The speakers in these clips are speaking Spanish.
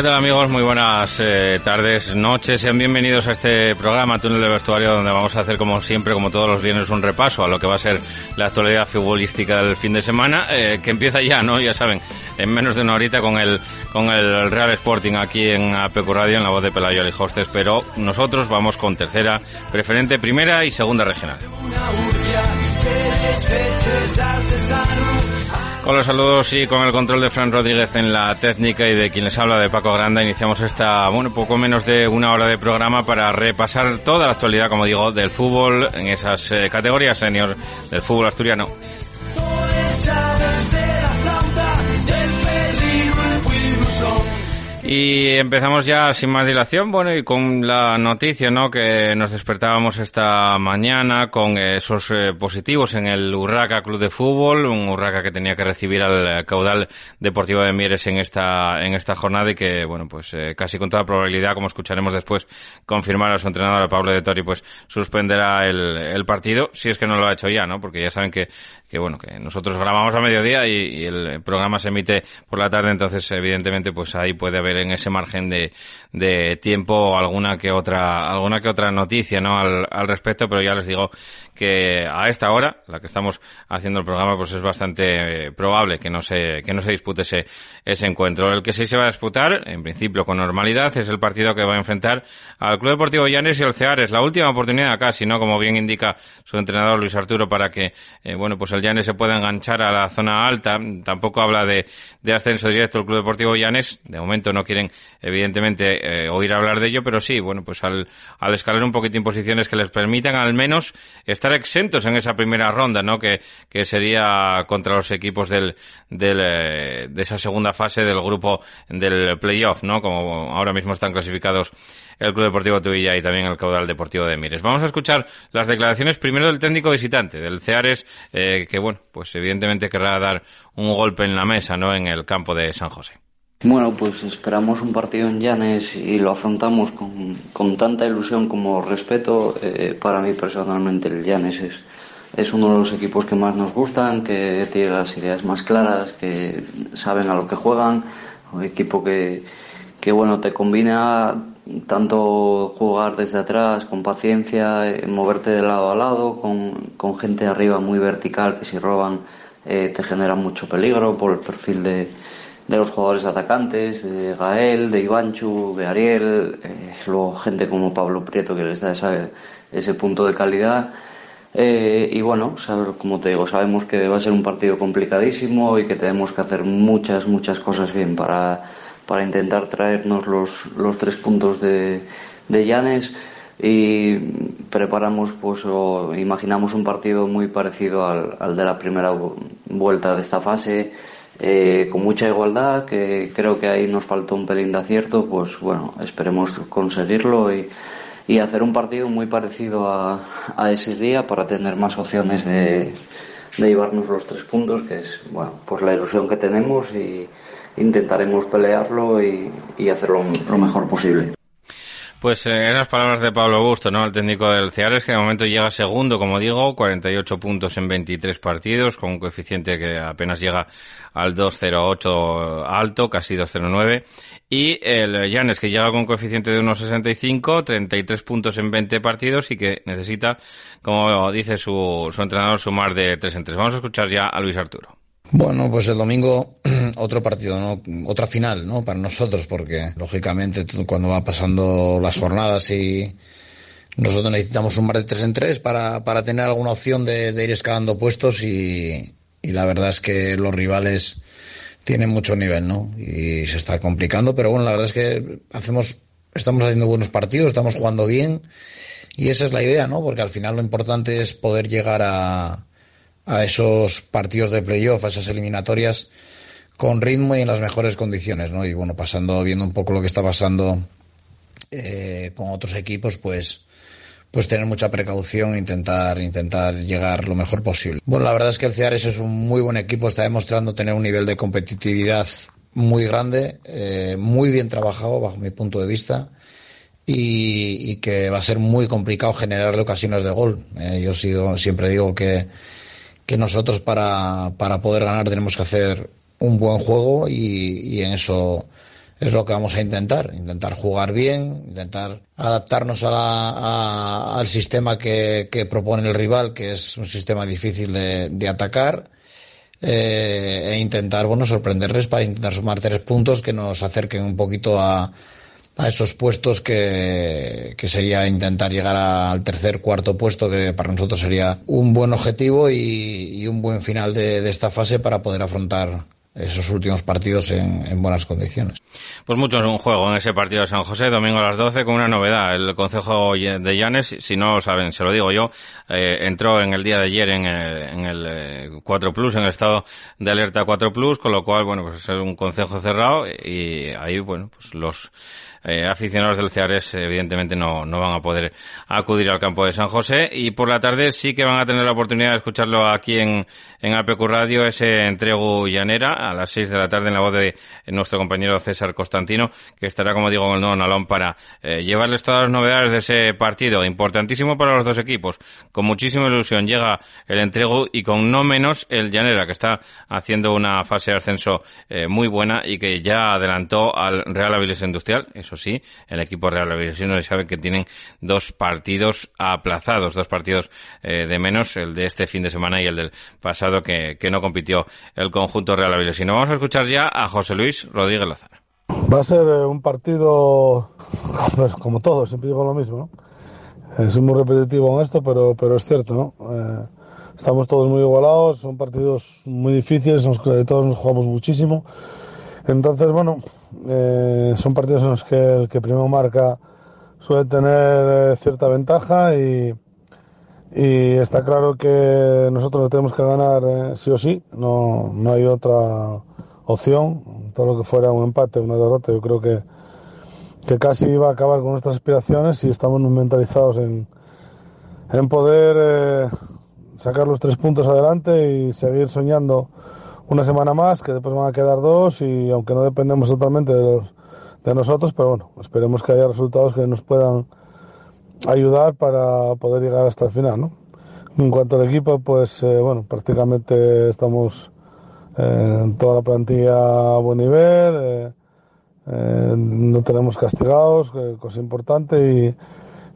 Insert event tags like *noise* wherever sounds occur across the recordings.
¿Qué tal amigos? Muy buenas eh, tardes, noches. Sean bienvenidos a este programa Túnel de Vestuario donde vamos a hacer como siempre, como todos los viernes, un repaso a lo que va a ser la actualidad futbolística del fin de semana, eh, que empieza ya, ¿no? Ya saben, en menos de una horita con el, con el Real Sporting aquí en APQ Radio, en la voz de Pelayo Alijostes, pero nosotros vamos con tercera, preferente, primera y segunda regional. Con los saludos y con el control de Fran Rodríguez en la técnica y de quien les habla de Paco Granda, iniciamos esta, bueno, poco menos de una hora de programa para repasar toda la actualidad, como digo, del fútbol en esas eh, categorías senior del fútbol asturiano. Y empezamos ya sin más dilación, bueno, y con la noticia, ¿no? Que nos despertábamos esta mañana con esos eh, positivos en el Urraca Club de Fútbol, un Urraca que tenía que recibir al caudal deportivo de Mieres en esta en esta jornada y que, bueno, pues eh, casi con toda probabilidad, como escucharemos después, confirmar a su entrenador, a Pablo de Tori, pues suspenderá el, el partido, si es que no lo ha hecho ya, ¿no? Porque ya saben que, que bueno, que nosotros grabamos a mediodía y, el programa se emite por la tarde, entonces evidentemente pues ahí puede haber en ese margen de, tiempo alguna que otra alguna que otra noticia no al, al respecto pero ya les digo que a esta hora la que estamos haciendo el programa pues es bastante eh, probable que no se que no se dispute ese ese encuentro. El que sí se va a disputar en principio con normalidad es el partido que va a enfrentar al Club Deportivo Llanes y el Ceares. La última oportunidad casi no como bien indica su entrenador Luis Arturo para que eh, bueno pues el Llanes se pueda enganchar a la zona alta tampoco habla de, ascenso directo el Club Deportivo Llanes de momento no quieren evidentemente eh, oír hablar de ello, pero sí, bueno, pues al, al escalar un poquito en posiciones que les permitan al menos estar exentos en esa primera ronda, ¿no? Que, que sería contra los equipos del, del, eh, de esa segunda fase del grupo del playoff, ¿no? Como ahora mismo están clasificados el Club Deportivo Tuvilla y también el Caudal Deportivo de Mires. Vamos a escuchar las declaraciones primero del técnico visitante, del Ceares, eh, que bueno, pues evidentemente querrá dar un golpe en la mesa, ¿no? En el campo de San José. Bueno, pues esperamos un partido en Llanes y lo afrontamos con, con tanta ilusión como respeto. Eh, para mí personalmente el Llanes es, es uno de los equipos que más nos gustan, que tiene las ideas más claras, que saben a lo que juegan, un equipo que, que bueno, te combina tanto jugar desde atrás con paciencia, eh, moverte de lado a lado, con, con gente arriba muy vertical que si roban eh, te genera mucho peligro por el perfil de de los jugadores atacantes, de Gael, de Ivanchu, de Ariel, eh, luego gente como Pablo Prieto que les da esa, ese punto de calidad. Y bueno, saber, como te digo, sabemos que va a ser un partido complicadísimo y que tenemos que hacer muchas, muchas cosas bien para, para intentar traernos los, los tres puntos de, de Llanes y preparamos pues o imaginamos un partido muy parecido al, al de la primera vuelta de esta fase eh, con mucha igualdad, que creo que ahí nos faltó un pelín de acierto, pues bueno, esperemos conseguirlo y, y hacer un partido muy parecido a, a, ese día para tener más opciones de, de, llevarnos los tres puntos, que es, bueno, pues la ilusión que tenemos y, intentaremos pelearlo y, y hacerlo lo mejor posible. Pues eh, en las palabras de Pablo Busto, ¿no? El técnico del Ceares, que de momento llega segundo, como digo, 48 puntos en 23 partidos, con un coeficiente que apenas llega al 2.08 alto, casi 2.09. Y el Llanes, que llega con un coeficiente de 1.65, 33 puntos en 20 partidos y que necesita, como dice su, su entrenador, sumar de 3 en 3. Vamos a escuchar ya a Luis Arturo. Bueno, pues el domingo *clears throat* otro partido, ¿no? otra final, ¿no? Para nosotros, porque lógicamente cuando va pasando las jornadas y nosotros necesitamos un mar de tres en tres para, para tener alguna opción de, de ir escalando puestos y, y, la verdad es que los rivales tienen mucho nivel, ¿no? Y se está complicando, pero bueno, la verdad es que hacemos, estamos haciendo buenos partidos, estamos jugando bien y esa es la idea, ¿no? Porque al final lo importante es poder llegar a a esos partidos de playoff, a esas eliminatorias con ritmo y en las mejores condiciones, ¿no? Y bueno, pasando, viendo un poco lo que está pasando eh, con otros equipos, pues pues tener mucha precaución intentar, intentar llegar lo mejor posible. Bueno, la verdad es que el Ceares es un muy buen equipo, está demostrando tener un nivel de competitividad muy grande, eh, muy bien trabajado bajo mi punto de vista y, y, que va a ser muy complicado generarle ocasiones de gol. Eh, yo sigo, siempre digo que que nosotros para, para poder ganar tenemos que hacer un buen juego y, y, en eso es lo que vamos a intentar, intentar jugar bien, intentar adaptarnos a la, a, al sistema que, que, propone el rival, que es un sistema difícil de, de atacar, eh, e intentar, bueno, sorprenderles para intentar sumar tres puntos que nos acerquen un poquito a, a esos puestos que, que sería intentar llegar al tercer, cuarto puesto, que para nosotros sería un buen objetivo y, y un buen final de, de esta fase para poder afrontar esos últimos partidos en, en, buenas condiciones. Pues mucho es un juego en ese partido de San José, domingo a las 12, con una novedad. El Consejo de Llanes, si no lo saben, se lo digo yo, eh, entró en el día de ayer en el, en el 4 Plus, en el estado de alerta 4 Plus, con lo cual, bueno, pues es un consejo cerrado y ahí, bueno, pues los eh, aficionados del Ceares evidentemente no, no van a poder acudir al campo de San José y por la tarde sí que van a tener la oportunidad de escucharlo aquí en, en APQ Radio, ese entrego llanera a las 6 de la tarde en la voz de nuestro compañero César Constantino, que estará, como digo, en el nuevo Nalón para eh, llevarles todas las novedades de ese partido, importantísimo para los dos equipos. Con muchísima ilusión llega el entrego y con no menos el Llanera, que está haciendo una fase de ascenso eh, muy buena y que ya adelantó al Real Avilés Industrial. Eso sí, el equipo Real no sabe que tienen dos partidos aplazados, dos partidos eh, de menos, el de este fin de semana y el del pasado que, que no compitió el conjunto Real. Y vamos a escuchar ya a José Luis Rodríguez Lazara. Va a ser un partido, pues como todo, siempre digo lo mismo, ¿no? Es muy repetitivo en esto, pero, pero es cierto, ¿no? Eh, estamos todos muy igualados, son partidos muy difíciles, en los que todos nos jugamos muchísimo. Entonces, bueno, eh, son partidos en los que el que primero marca suele tener eh, cierta ventaja y, está claro que nosotros tenemos que ganar eh, sí o sí, no, no hay otra opción, todo lo que fuera un empate, una derrota, yo creo que, que casi iba a acabar con nuestras aspiraciones y estamos mentalizados en, en poder sacar los tres puntos adelante y seguir soñando una semana más, que después van a quedar dos y aunque no dependemos totalmente de, los, de nosotros, pero bueno, esperemos que haya resultados que nos puedan ayudar para poder llegar hasta el final, ¿no? En cuanto al equipo, pues eh, bueno, prácticamente estamos eh, en toda la plantilla a buen nivel, eh, eh no tenemos castigados, cosa importante,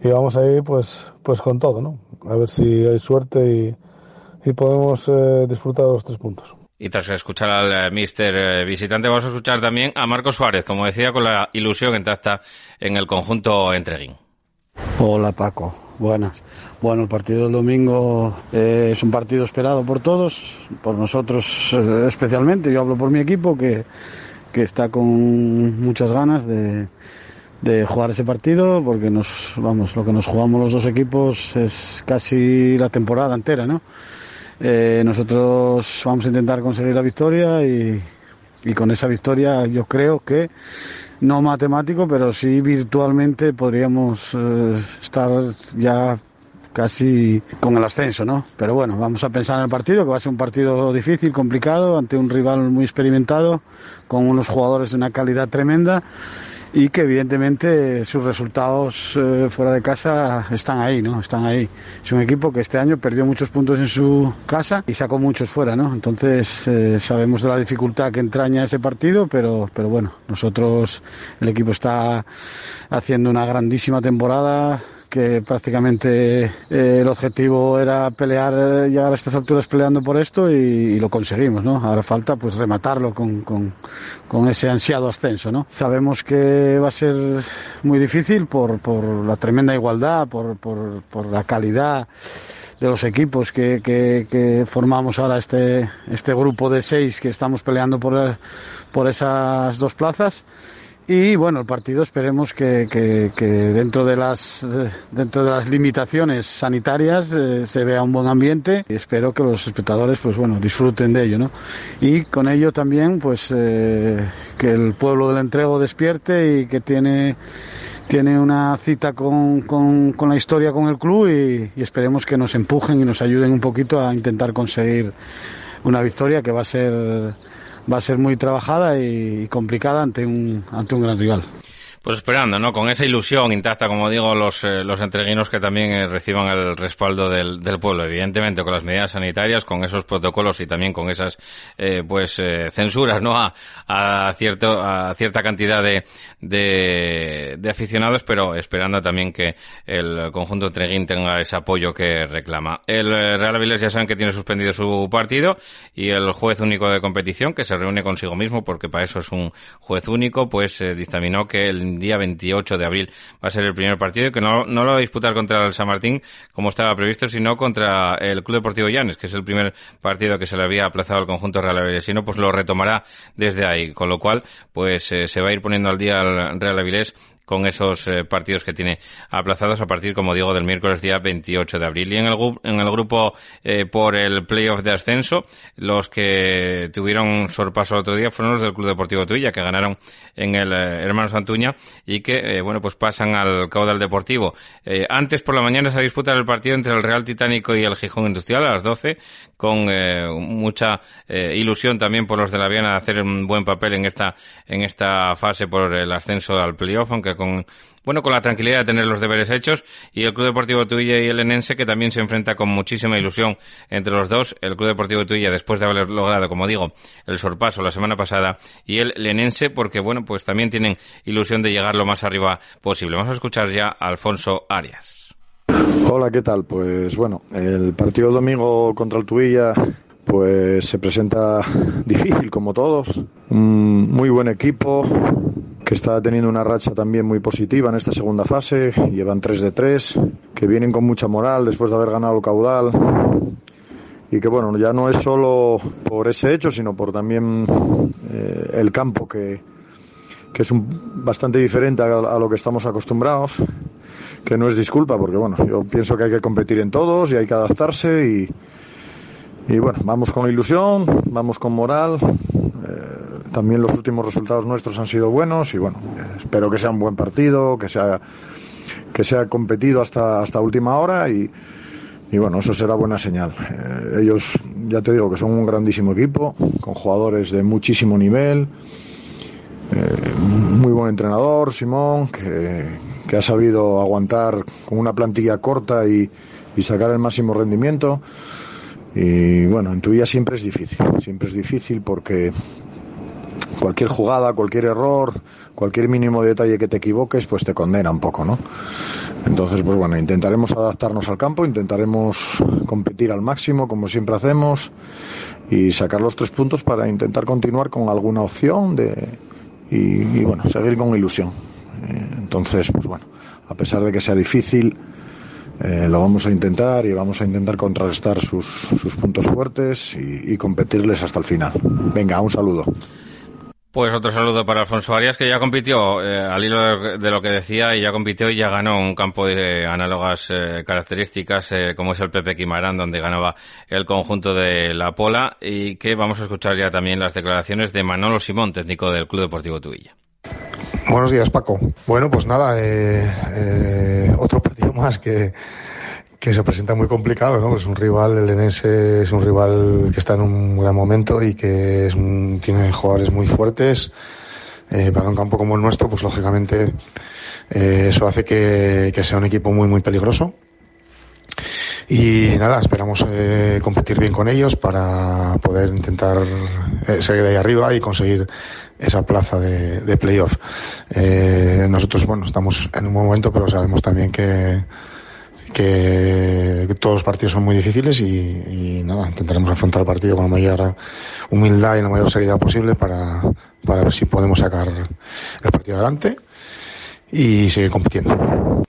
y, y, vamos a ir pues, pues con todo, ¿no? A ver si hay suerte y, y podemos disfrutar los tres puntos. Y tras escuchar al mister visitante, vamos a escuchar también a Marcos Suárez, como decía, con la ilusión intacta en el conjunto entreguín. Hola Paco, buenas. Bueno, el partido del domingo eh, es un partido esperado por todos, por nosotros eh, especialmente. Yo hablo por mi equipo que, que está con muchas ganas de, de, jugar ese partido porque nos, vamos, lo que nos jugamos los dos equipos es casi la temporada entera, ¿no? Eh, nosotros vamos a intentar conseguir la victoria y, con esa victoria yo creo que no matemático, pero sí virtualmente podríamos eh, estar ya casi con el ascenso, ¿no? Pero bueno, vamos a pensar en el partido, que va a ser un partido difícil, complicado, ante un rival muy experimentado, con unos jugadores de una calidad tremenda y que evidentemente sus resultados eh, fuera de casa están ahí, ¿no? Están ahí. Es un equipo que este año perdió muchos puntos en su casa y sacó muchos fuera, ¿no? Entonces eh, sabemos de la dificultad que entraña ese partido, pero, pero bueno, nosotros, el equipo está haciendo una grandísima temporada, que prácticamente eh, el objetivo era pelear, llegar a estas alturas peleando por esto y, lo conseguimos, ¿no? Ahora falta pues rematarlo con, con, con, ese ansiado ascenso, ¿no? Sabemos que va a ser muy difícil por, por la tremenda igualdad, por, por, por la calidad de los equipos que, que, que, formamos ahora este, este grupo de seis que estamos peleando por, por esas dos plazas y bueno, el partido esperemos que, dentro de las dentro de las limitaciones sanitarias eh, se vea un buen ambiente y espero que los espectadores pues bueno disfruten de ello, ¿no? Y con ello también pues eh, que el pueblo del entrego despierte y que tiene tiene una cita con, con, con la historia con el club y, y esperemos que nos empujen y nos ayuden un poquito a intentar conseguir una victoria que va a ser va a ser muy trabajada y complicada ante un, ante un gran rival. Pues esperando, ¿no? Con esa ilusión intacta, como digo, los, eh, los entreguinos que también eh, reciban el respaldo del, del, pueblo, evidentemente con las medidas sanitarias, con esos protocolos y también con esas, eh, pues, eh, censuras, ¿no? A, a, cierto, a cierta cantidad de, de, de, aficionados, pero esperando también que el conjunto entreguín tenga ese apoyo que reclama. El eh, Real Avilés ya saben que tiene suspendido su partido y el juez único de competición, que se reúne consigo mismo, porque para eso es un juez único, pues dictaminó que el día 28 de abril. Va a ser el primer partido que no, no lo va a disputar contra el San Martín como estaba previsto, sino contra el Club Deportivo Llanes, que es el primer partido que se le había aplazado al conjunto Real Avilesino, pues lo retomará desde ahí, con lo cual pues eh, se va a ir poniendo al día el Real Avilés con esos eh, partidos que tiene aplazados a partir, como digo, del miércoles día 28 de abril. Y en el, en el grupo eh, por el playoff de ascenso, los que tuvieron sorpaso el otro día fueron los del Club Deportivo Tuilla, que ganaron en el eh, Hermano Santuña y que, eh, bueno, pues pasan al caudal deportivo. Eh, antes por la mañana se disputa el partido entre el Real Titánico y el Gijón Industrial a las 12, con mucha ilusión también por los de la Viana de hacer un buen papel en esta, en esta fase por el ascenso al playoff, aunque con bueno, con la tranquilidad de tener los deberes hechos y el Club Deportivo Tuilla y el Enense que también se enfrenta con muchísima ilusión entre los dos, el Club Deportivo Tuilla después de haber logrado, como digo, el sorpaso la semana pasada y el Lenense porque, bueno, pues también tienen ilusión de llegar lo más arriba posible. Vamos a escuchar ya a Alfonso Arias. Hola, ¿qué tal? Pues bueno, el partido domingo contra el Tuilla pues se presenta *laughs* difícil como todos, un muy buen equipo, que está teniendo una racha también muy positiva en esta segunda fase, llevan 3 de 3, que vienen con mucha moral después de haber ganado el caudal. Y que bueno, ya no es solo por ese hecho, sino por también eh, el campo que, que es un, bastante diferente a, lo que estamos acostumbrados, que no es disculpa, porque bueno, yo pienso que hay que competir en todos y hay que adaptarse y, y bueno, vamos con ilusión, vamos con moral, también los últimos resultados nuestros han sido buenos y bueno, espero que sea un buen partido, que sea que sea competido hasta hasta última hora y, y bueno, eso será buena señal. Eh, ellos, ya te digo, que son un grandísimo equipo, con jugadores de muchísimo nivel, eh, muy buen entrenador, Simón, que, ha sabido aguantar con una plantilla corta y, y sacar el máximo rendimiento. Y bueno, en tu vida siempre es difícil, siempre es difícil porque cualquier jugada, cualquier error, cualquier mínimo detalle que te equivoques, pues te condena un poco, ¿no? Entonces, pues bueno, intentaremos adaptarnos al campo, intentaremos competir al máximo, como siempre hacemos, y sacar los tres puntos para intentar continuar con alguna opción de, y, y bueno, seguir con ilusión. Eh, entonces, pues bueno, a pesar de que sea difícil, eh, lo vamos a intentar y vamos a intentar contrarrestar sus, sus puntos fuertes y, y competirles hasta el final. Venga, un saludo. Pues otro saludo para Alfonso Arias, que ya compitió, eh, al hilo de lo que decía, y ya compitió y ya ganó un campo de análogas eh, características, eh, como es el Pepe Quimarán, donde ganaba el conjunto de la Pola, y que vamos a escuchar ya también las declaraciones de Manolo Simón, técnico del Club Deportivo Tuilla. Buenos días, Paco. Bueno, pues nada, otro partido *laughs* más que que se presenta muy complicado, ¿no? Es un rival, el Enense es un rival que está en un gran momento y que es tiene jugadores muy fuertes. Eh, para un campo como el nuestro, pues lógicamente eh, eso hace que, sea un equipo muy, muy peligroso. Y nada, esperamos eh, competir bien con ellos para poder intentar eh, seguir ahí arriba y conseguir esa plaza de, de playoff. Eh, nosotros, bueno, estamos en un buen momento, pero sabemos también que, que todos los partidos son muy difíciles y, y, nada, intentaremos afrontar el partido con la mayor humildad y la mayor seriedad posible para, para ver si podemos sacar el partido adelante y seguir compitiendo.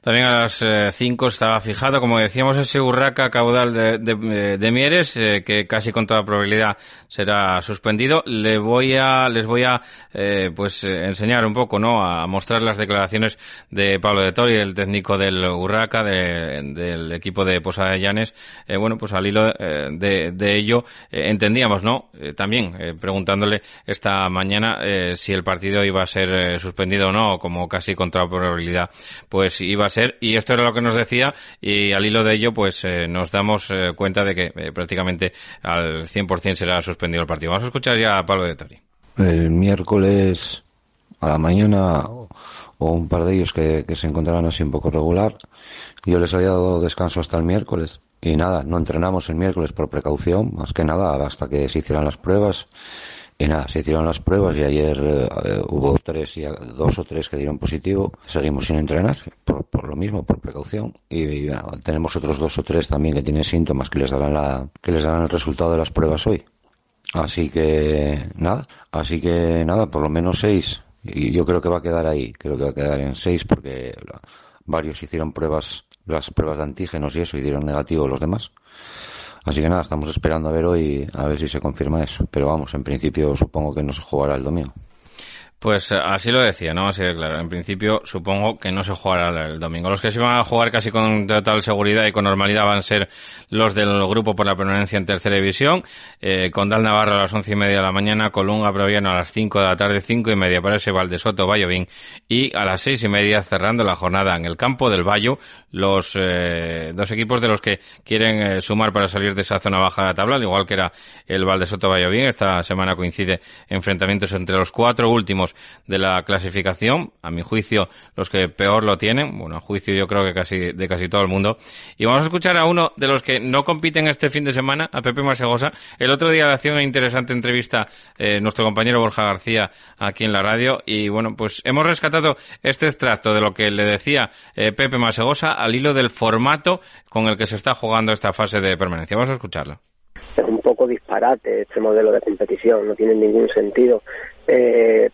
También a las 5 eh, estaba fijado, como decíamos, ese Urraca caudal de, de, de Mieres, eh, que casi con toda probabilidad será suspendido. Le voy a, les voy a, eh, pues, enseñar un poco, ¿no? A mostrar las declaraciones de Pablo de Tori, el técnico del Urraca, de, del equipo de Posada de Llanes. bueno, pues al hilo de, de ello, entendíamos, ¿no? también preguntándole esta mañana si el partido iba a ser suspendido o no, como casi con toda probabilidad, pues iba a ser y esto era lo que nos decía y al hilo de ello pues eh, nos damos eh, cuenta de que eh, prácticamente al 100% será suspendido el partido. Vamos a escuchar ya a Pablo de Tori. El miércoles a la mañana o un par de ellos que, que se encontraron así un poco regular. Yo les había dado descanso hasta el miércoles y nada, no entrenamos el miércoles por precaución, más que nada hasta que se hicieran las pruebas y nada, se hicieron las pruebas y ayer eh, hubo tres y dos o tres que dieron positivo. Seguimos sin entrenar por, por lo mismo, por precaución. Y, tenemos otros dos o tres también que tienen síntomas que les darán la, que les darán el resultado de las pruebas hoy. Así que nada, así que nada, por lo menos seis. Y yo creo que va a quedar ahí, creo que va a quedar en seis porque varios hicieron pruebas, las pruebas de antígenos y eso y dieron negativo los demás. Así que nada, estamos esperando a ver hoy a ver si se confirma eso. Pero vamos, en principio supongo que no se jugará el domingo. Pues así lo decía, ¿no? Así de claro. En principio, supongo que no se jugará el domingo. Los que se van a jugar casi con total seguridad y con normalidad van a ser los del grupo por la permanencia en tercera división. Eh, Condal Navarro a las once y media de la mañana, Colunga Proviano a las cinco de la tarde, cinco y media para ese Valdesoto Vallovín. Y a las seis y media cerrando la jornada en el campo del Vallo, los eh, dos equipos de los que quieren eh, sumar para salir de esa zona baja de la tabla, al igual que era el Valdesoto Vallovín. Esta semana coincide enfrentamientos entre los cuatro últimos de la clasificación, a mi juicio los que peor lo tienen, bueno, a juicio yo creo que casi de casi todo el mundo. Y vamos a escuchar a uno de los que no compiten este fin de semana, a Pepe Masegosa. El otro día le hacía una interesante entrevista eh, nuestro compañero Borja García aquí en la radio y bueno, pues hemos rescatado este extracto de lo que le decía eh, Pepe Masegosa al hilo del formato con el que se está jugando esta fase de permanencia. Vamos a escucharlo es un poco disparate este modelo de competición, no tiene ningún sentido. Eh,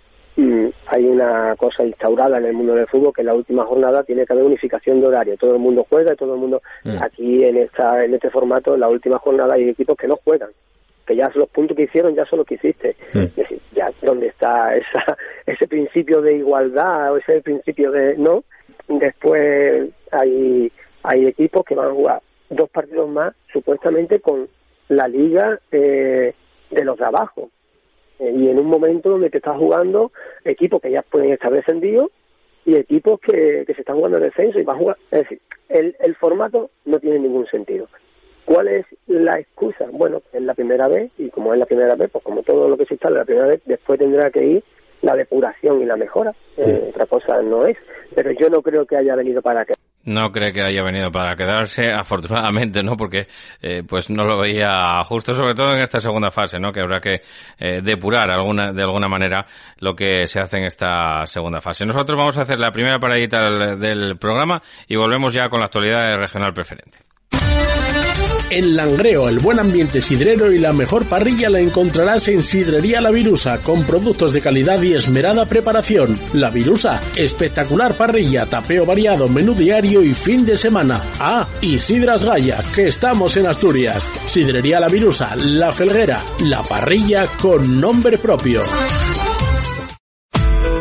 hay una cosa instaurada en el mundo del fútbol que en la última jornada tiene que haber unificación de horario. Todo el mundo juega y todo el mundo mm. aquí en esta en este formato en la última jornada hay equipos que no juegan, que ya los puntos que hicieron ya son los que hiciste. Mm. Es decir, ya dónde está esa *laughs* ese principio de igualdad o ese principio de no. Después hay hay equipos que van a jugar dos partidos más supuestamente con la liga eh, de los de abajo eh, y en un momento donde te estás jugando equipos que ya pueden estar descendidos y equipos que, que se están jugando en descenso y va a jugar. Es decir, el, el formato no tiene ningún sentido. ¿Cuál es la excusa? Bueno, es la primera vez y como es la primera vez, pues como todo lo que se instala la primera vez, después tendrá que ir la depuración y la mejora. Eh, otra cosa no es. Pero yo no creo que haya venido para que no cree que haya venido para quedarse, afortunadamente, ¿no? Porque, eh, pues no lo veía justo, sobre todo en esta segunda fase, ¿no? Que habrá que eh, depurar alguna, de alguna manera lo que se hace en esta segunda fase. Nosotros vamos a hacer la primera paradita del, del programa y volvemos ya con la actualidad regional preferente. En Langreo, el buen ambiente sidrero y la mejor parrilla la encontrarás en Sidrería La Virusa, con productos de calidad y esmerada preparación. La Virusa, espectacular parrilla, tapeo variado, menú diario y fin de semana. Ah, y Sidras Gaya, que estamos en Asturias. Sidrería La Virusa, La Felguera, la parrilla con nombre propio.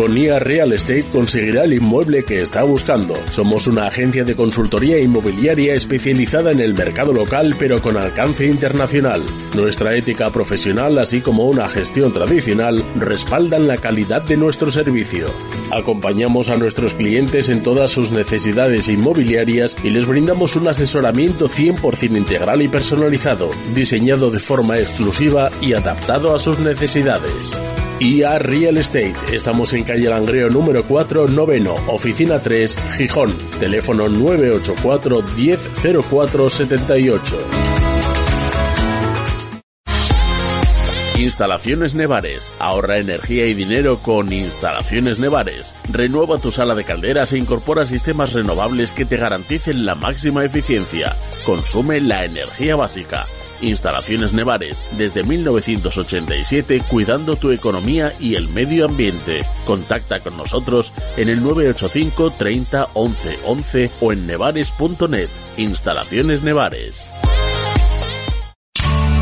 Con IA Real Estate conseguirá el inmueble que está buscando. Somos una agencia de consultoría inmobiliaria especializada en el mercado local pero con alcance internacional. Nuestra ética profesional así como una gestión tradicional respaldan la calidad de nuestro servicio. Acompañamos a nuestros clientes en todas sus necesidades inmobiliarias y les brindamos un asesoramiento 100% integral y personalizado, diseñado de forma exclusiva y adaptado a sus necesidades. IA Real Estate. Estamos en calle Langreo número 4, noveno, oficina 3, Gijón. Teléfono 984 1004 78. Instalaciones Nevares. Ahorra energía y dinero con Instalaciones Nevares. Renueva tu sala de calderas e incorpora sistemas renovables que te garanticen la máxima eficiencia. Consume la energía básica. Instalaciones Nevares, desde 1987 cuidando tu economía y el medio ambiente. Contacta con nosotros en el 985 30 11 11 o en nevares.net. Instalaciones Nevares.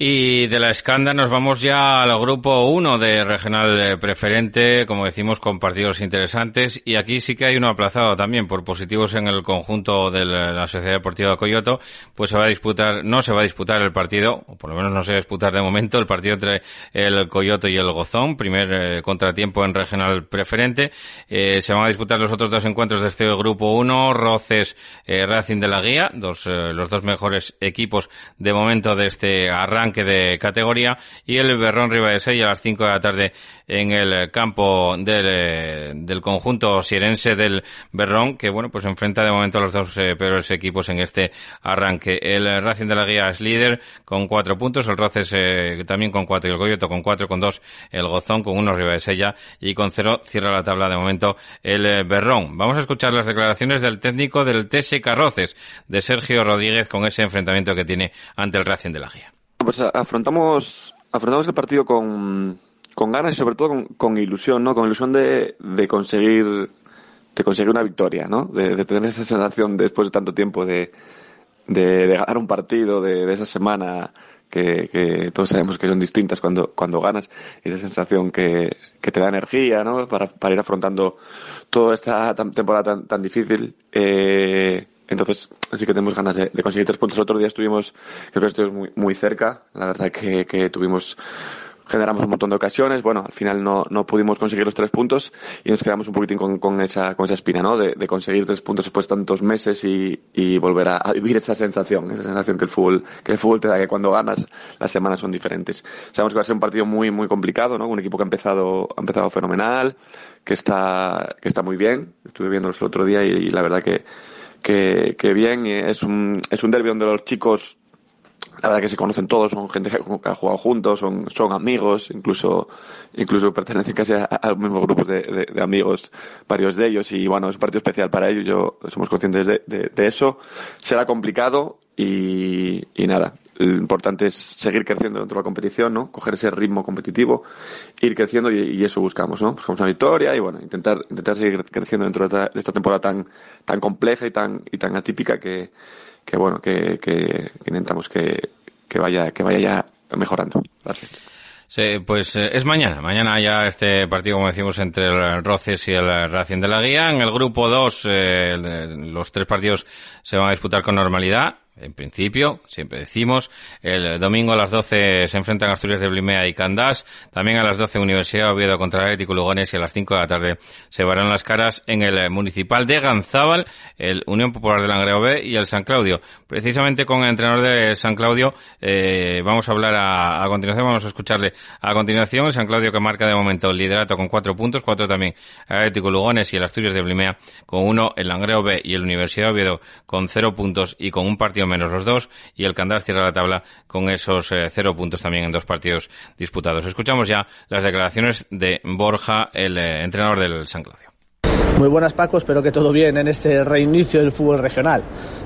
Y de la escanda nos vamos ya al grupo 1 de regional eh, preferente, como decimos, con partidos interesantes. Y aquí sí que hay uno aplazado también por positivos en el conjunto de la Sociedad Deportiva de Coyoto. Pues se va a disputar, no se va a disputar el partido, o por lo menos no se va a disputar de momento, el partido entre el Coyoto y el Gozón, primer eh, contratiempo en regional preferente. Eh, se van a disputar los otros dos encuentros de este grupo 1, Roces Racing de la Guía, dos, los dos mejores equipos de momento de este arranque de categoría y el Berrón Ribadesella a las 5 de la tarde en el campo del, eh, del conjunto sierense del Berrón que bueno pues enfrenta de momento a los dos eh, peores equipos en este arranque. El Racing de la Guía es líder con cuatro puntos, el Roces eh, también con cuatro y el Goyoto con cuatro con dos, el Gozón con uno Ribadesella y con cero cierra la tabla de momento el Berrón. Vamos a escuchar las declaraciones del técnico del TS Carroces de Sergio Rodríguez con ese enfrentamiento que tiene ante el Racing de la Guía. Pues afrontamos, afrontamos el partido con, con ganas y sobre todo con, ilusión, ¿no? Con ilusión de, conseguir de conseguir una victoria, ¿no? De, de, tener esa sensación después de tanto tiempo de, de, ganar un partido de, esa semana que, que, todos sabemos que son distintas cuando, cuando ganas esa sensación que, que te da energía, ¿no? Para, para ir afrontando toda esta temporada tan, tan difícil. Eh, entonces, sí que tenemos ganas de, conseguir tres puntos. El otro día estuvimos, creo que estuvimos muy, muy cerca. La verdad que, que tuvimos, generamos un montón de ocasiones. Bueno, al final no, no pudimos conseguir los tres puntos y nos quedamos un poquitín con, con esa, con esa espina, ¿no? De, de, conseguir tres puntos después de tantos meses y, y volver a, vivir esa sensación, esa sensación que el fútbol, que el fútbol te da, que cuando ganas las semanas son diferentes. Sabemos que va a ser un partido muy, muy complicado, ¿no? Un equipo que ha empezado, ha empezado fenomenal, que está, que está muy bien. Estuve viéndolos el otro día y la verdad que, que, que bien, es un, es un derbi donde los chicos la verdad que se conocen todos, son gente que ha jugado juntos, son, son amigos, incluso, incluso pertenecen casi a, a los mismos grupos de, de, de, amigos, varios de ellos, y bueno, es un partido especial para ellos, yo somos conscientes de, de eso. Será complicado y, y, nada, lo importante es seguir creciendo dentro de la competición, ¿no? Coger ese ritmo competitivo, ir creciendo y, eso buscamos, ¿no? Buscamos una victoria y bueno, intentar, intentar seguir creciendo dentro de esta, temporada tan, tan compleja y tan, y tan atípica que, que bueno, que, que, que intentamos que, que, vaya, que vaya ya mejorando. Gracias. Sí, pues eh, es mañana. Mañana ya este partido, como decimos, entre el Roces y el Racing de la Guía. En el grupo 2, eh, los tres partidos se van a disputar con normalidad en principio, siempre decimos. El domingo a las 12 se enfrentan Asturias de Blimea y Candás. También a las 12 Universidad Oviedo contra Atlético Lugones y a las 5 de la tarde se verán las caras en el Municipal de Ganzábal, el Unión Popular de Langreo B y el San Claudio. Precisamente con el entrenador de San Claudio eh, vamos a hablar a, a, continuación, vamos a escucharle a continuación el San Claudio que marca de momento el liderato con 4 puntos, 4 también Atlético Lugones y el Asturias de Blimea con 1 el Langreo B y el Universidad Oviedo con 0 puntos y con un partido menos los dos y el Candás cierra la tabla con esos eh, cero puntos también en dos partidos disputados. Escuchamos ya las declaraciones de Borja, el eh, entrenador del San Claudio. Muy buenas Paco, espero que todo bien en este reinicio del fútbol regional.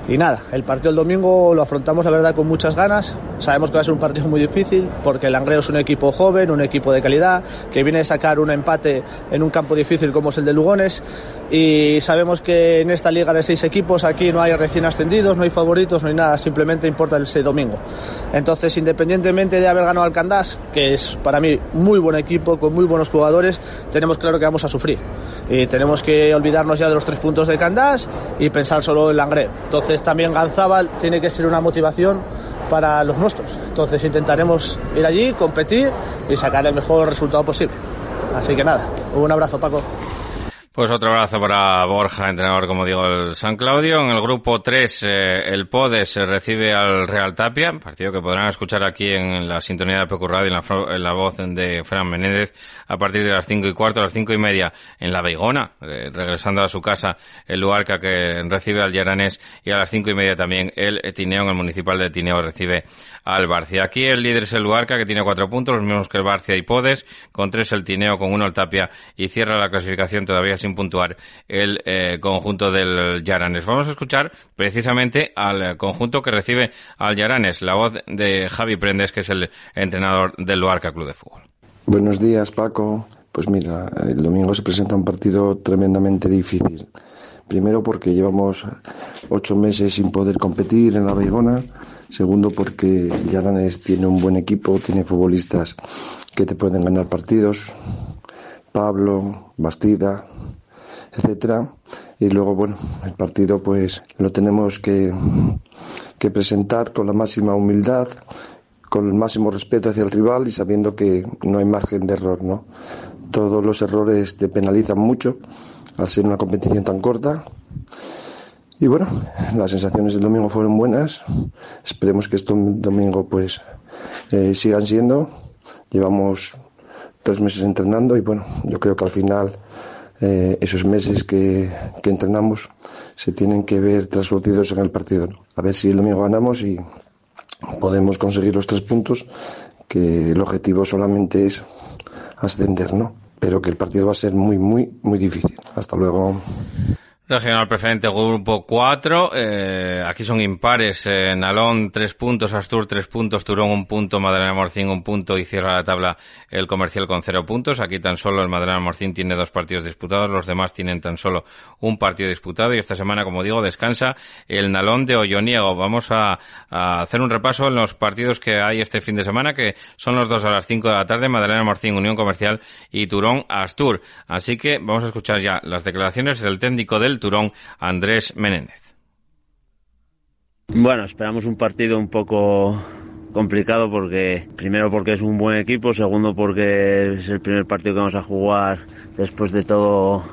Y nada, el partido del domingo lo afrontamos la verdad con muchas ganas. Sabemos que va a ser un partido muy difícil porque el Langreo es un equipo joven, un equipo de calidad, que viene a sacar un empate en un campo difícil como es el de Lugones. Y sabemos que en esta liga de seis equipos aquí no hay recién ascendidos, no hay favoritos, no hay nada, simplemente importa ese domingo. Entonces, independientemente de haber ganado al Candás, que es para mí muy buen equipo, con muy buenos jugadores, tenemos claro que vamos a sufrir. Y tenemos que olvidarnos ya de los tres puntos de Candás y pensar solo en Langreo. Entonces, también Ganzábal tiene que ser una motivación para los nuestros. Entonces intentaremos ir allí, competir y sacar el mejor resultado posible. Así que nada, un abrazo Paco. Pues otro abrazo para Borja, entrenador, como digo, el San Claudio. En el grupo 3, eh, el Podes recibe al Real Tapia, partido que podrán escuchar aquí en la sintonía de PQ Radio, en la, en la voz de Fran Menéndez, a partir de las 5 y cuarto, a las 5 y media, en la Beigona, eh, regresando a su casa, el Luarca que recibe al Yaranés, y a las 5 y media también el Tineo, en el municipal de Tineo, recibe al Barcia. Aquí el líder es el Luarca, que tiene 4 puntos, los mismos que el Barcia y Podes, con 3 el Tineo, con 1 el Tapia, y cierra la clasificación todavía sin puntuar el eh, conjunto del Yaranes. Vamos a escuchar precisamente al conjunto que recibe al Yaranes, la voz de Javi Prendes, que es el entrenador del Luarca Club de Fútbol. Buenos días, Paco. Pues mira, el domingo se presenta un partido tremendamente difícil. Primero porque llevamos ocho meses sin poder competir en la Beigona. Segundo porque Yaranes tiene un buen equipo, tiene futbolistas que te pueden ganar partidos. Pablo, Bastida, etcétera. Y luego, bueno, el partido pues lo tenemos que, que presentar con la máxima humildad, con el máximo respeto hacia el rival y sabiendo que no hay margen de error, ¿no? Todos los errores te penalizan mucho al ser una competición tan corta. Y bueno, las sensaciones del domingo fueron buenas. Esperemos que este domingo pues eh, sigan siendo. Llevamos tres meses entrenando y bueno, yo creo que al final eh, esos meses que, que, entrenamos se tienen que ver traducidos en el partido. A ver si el domingo ganamos y podemos conseguir los tres puntos, que el objetivo solamente es ascender, ¿no? Pero que el partido va a ser muy, muy, muy difícil. Hasta luego. Regional preferente grupo 4, eh, aquí son impares, eh, Nalón 3 puntos, Astur 3 puntos, Turón 1 punto, Madalena Morcín 1 punto y cierra la tabla el comercial con 0 puntos. Aquí tan solo el Madalena Morcín tiene dos partidos disputados, los demás tienen tan solo un partido disputado y esta semana, como digo, descansa el Nalón de Olloniego. Vamos a, a, hacer un repaso en los partidos que hay este fin de semana, que son los dos a las 5 de la tarde, Madalena Morcín, Unión Comercial y Turón Astur. Así que vamos a escuchar ya las declaraciones del técnico del Turón, Andrés Menéndez. Bueno, esperamos un partido un poco complicado porque primero porque es un buen equipo, segundo porque es el primer partido que vamos a jugar después de todo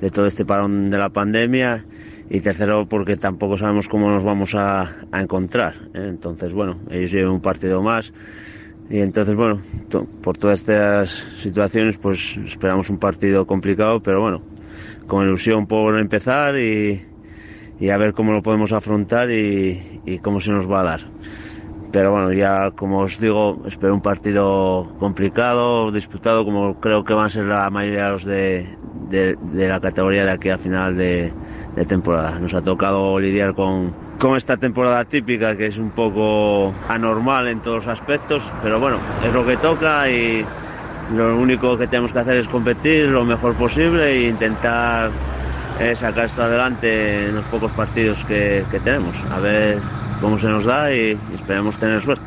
de todo este parón de la pandemia y tercero porque tampoco sabemos cómo nos vamos a, encontrar. Entonces, bueno, ellos llevan un partido más y entonces, bueno, por todas estas situaciones, pues esperamos un partido complicado, pero bueno, con ilusión por empezar y, y, a ver cómo lo podemos afrontar y, y, cómo se nos va a dar. pero bueno, ya como os digo, espero un partido complicado, disputado, como creo que van a ser la mayoría de los de, la categoría de aquí a final de, de, temporada. Nos ha tocado lidiar con, con esta temporada típica que es un poco anormal en todos los aspectos, pero bueno, es lo que toca y lo único que tenemos que hacer es competir lo mejor posible e intentar eh, sacar esto adelante en los pocos partidos que, que tenemos. A ver cómo se nos da y, esperemos tener suerte.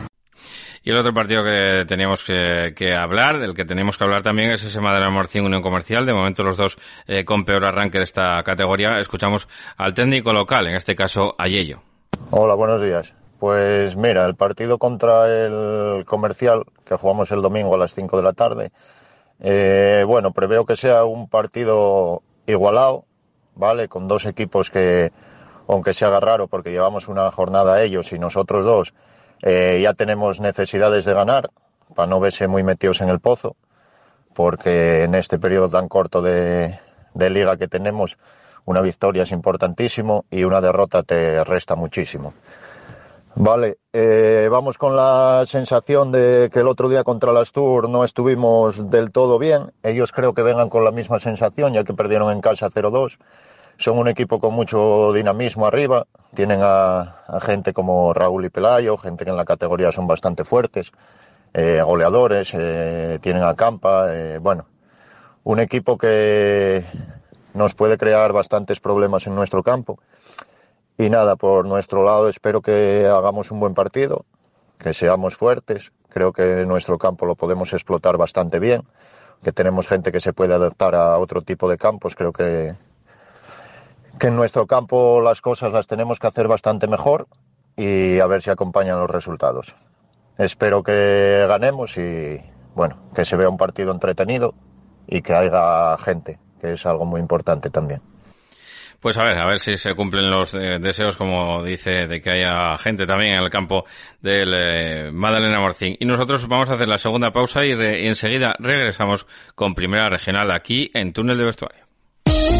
Y el otro partido que teníamos que, hablar, del que tenemos que hablar también, es ese Madrid Morcín Unión Comercial. De momento los dos eh, con peor arranque de esta categoría. Escuchamos al técnico local, en este caso a Yello. Hola, buenos días. Pues mira, el partido contra el comercial, que jugamos el domingo a las 5 de la tarde, eh, bueno, preveo que sea un partido igualado, ¿vale? Con dos equipos que, aunque se haga raro porque llevamos una jornada ellos y nosotros dos, eh, ya tenemos necesidades de ganar para no verse muy metidos en el pozo, porque en este periodo tan corto de, liga que tenemos, una victoria es importantísimo y una derrota te resta muchísimo. Vale, eh, vamos con la sensación de que el otro día contra las Tour no estuvimos del todo bien. Ellos creo que vengan con la misma sensación, ya que perdieron en casa 0-2 son un equipo con mucho dinamismo arriba, tienen a, gente como Raúl y Pelayo, gente que en la categoría son bastante fuertes, eh, goleadores, eh, tienen a Campa, eh, bueno, un equipo que nos puede crear bastantes problemas en nuestro campo. Y nada, por nuestro lado espero que hagamos un buen partido, que seamos fuertes, creo que nuestro campo lo podemos explotar bastante bien, que tenemos gente que se puede adaptar a otro tipo de campos, creo que, que en nuestro campo las cosas las tenemos que hacer bastante mejor y a ver si acompañan los resultados. Espero que ganemos y bueno, que se vea un partido entretenido y que haya gente, que es algo muy importante también. Pues a ver, a ver si se cumplen los eh, deseos, como dice, de que haya gente también en el campo del eh, Madalena Morcín. Y nosotros vamos a hacer la segunda pausa y, y enseguida regresamos con Primera Regional aquí en Túnel de Vestuario.